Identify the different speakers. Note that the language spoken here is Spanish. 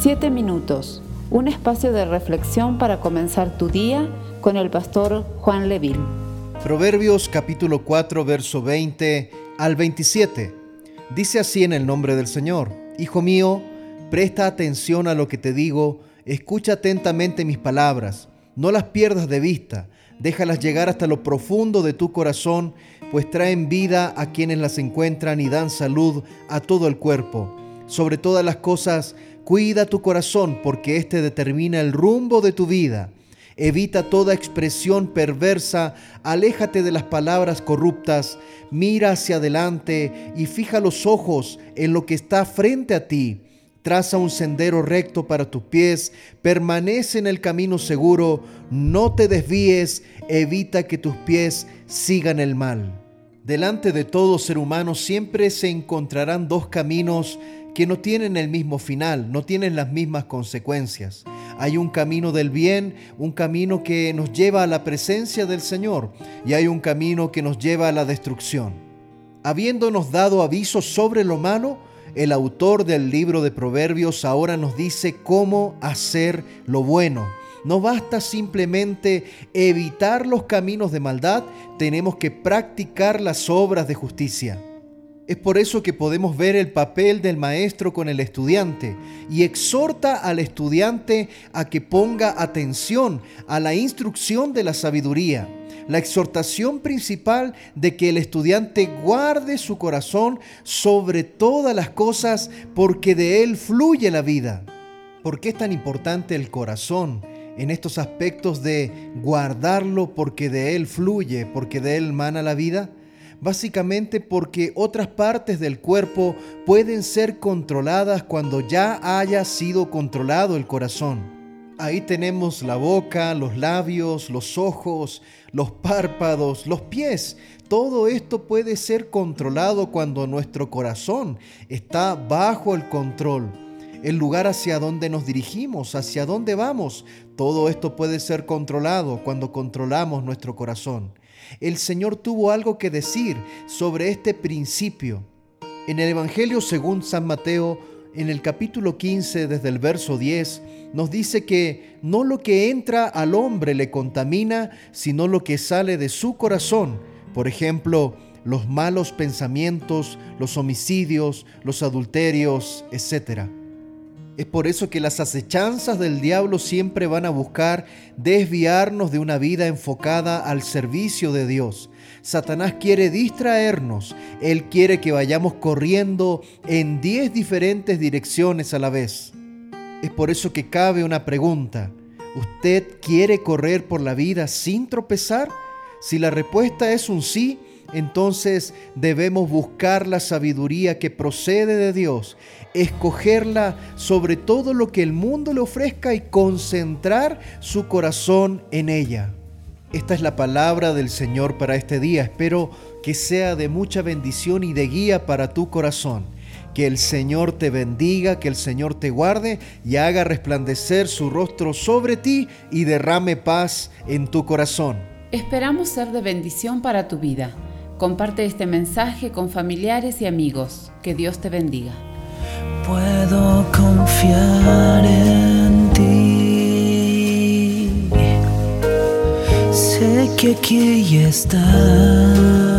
Speaker 1: Siete minutos, un espacio de reflexión para comenzar tu día con el pastor Juan Leville.
Speaker 2: Proverbios capítulo 4, verso 20 al 27. Dice así en el nombre del Señor, Hijo mío, presta atención a lo que te digo, escucha atentamente mis palabras, no las pierdas de vista, déjalas llegar hasta lo profundo de tu corazón, pues traen vida a quienes las encuentran y dan salud a todo el cuerpo. Sobre todas las cosas, Cuida tu corazón porque éste determina el rumbo de tu vida. Evita toda expresión perversa, aléjate de las palabras corruptas, mira hacia adelante y fija los ojos en lo que está frente a ti. Traza un sendero recto para tus pies, permanece en el camino seguro, no te desvíes, evita que tus pies sigan el mal. Delante de todo ser humano siempre se encontrarán dos caminos que no tienen el mismo final, no tienen las mismas consecuencias. Hay un camino del bien, un camino que nos lleva a la presencia del Señor y hay un camino que nos lleva a la destrucción. Habiéndonos dado aviso sobre lo malo, el autor del libro de Proverbios ahora nos dice cómo hacer lo bueno. No basta simplemente evitar los caminos de maldad, tenemos que practicar las obras de justicia. Es por eso que podemos ver el papel del maestro con el estudiante y exhorta al estudiante a que ponga atención a la instrucción de la sabiduría. La exhortación principal de que el estudiante guarde su corazón sobre todas las cosas porque de él fluye la vida. ¿Por qué es tan importante el corazón en estos aspectos de guardarlo porque de él fluye, porque de él mana la vida? Básicamente porque otras partes del cuerpo pueden ser controladas cuando ya haya sido controlado el corazón. Ahí tenemos la boca, los labios, los ojos, los párpados, los pies. Todo esto puede ser controlado cuando nuestro corazón está bajo el control. El lugar hacia donde nos dirigimos, hacia dónde vamos, todo esto puede ser controlado cuando controlamos nuestro corazón el Señor tuvo algo que decir sobre este principio. En el Evangelio según San Mateo, en el capítulo 15, desde el verso 10, nos dice que no lo que entra al hombre le contamina, sino lo que sale de su corazón. Por ejemplo, los malos pensamientos, los homicidios, los adulterios, etc. Es por eso que las acechanzas del diablo siempre van a buscar desviarnos de una vida enfocada al servicio de Dios. Satanás quiere distraernos, él quiere que vayamos corriendo en diez diferentes direcciones a la vez. Es por eso que cabe una pregunta. ¿Usted quiere correr por la vida sin tropezar? Si la respuesta es un sí, entonces debemos buscar la sabiduría que procede de Dios, escogerla sobre todo lo que el mundo le ofrezca y concentrar su corazón en ella. Esta es la palabra del Señor para este día. Espero que sea de mucha bendición y de guía para tu corazón. Que el Señor te bendiga, que el Señor te guarde y haga resplandecer su rostro sobre ti y derrame paz en tu corazón.
Speaker 1: Esperamos ser de bendición para tu vida. Comparte este mensaje con familiares y amigos. Que Dios te bendiga.
Speaker 3: Puedo confiar en ti. Sé que aquí estás.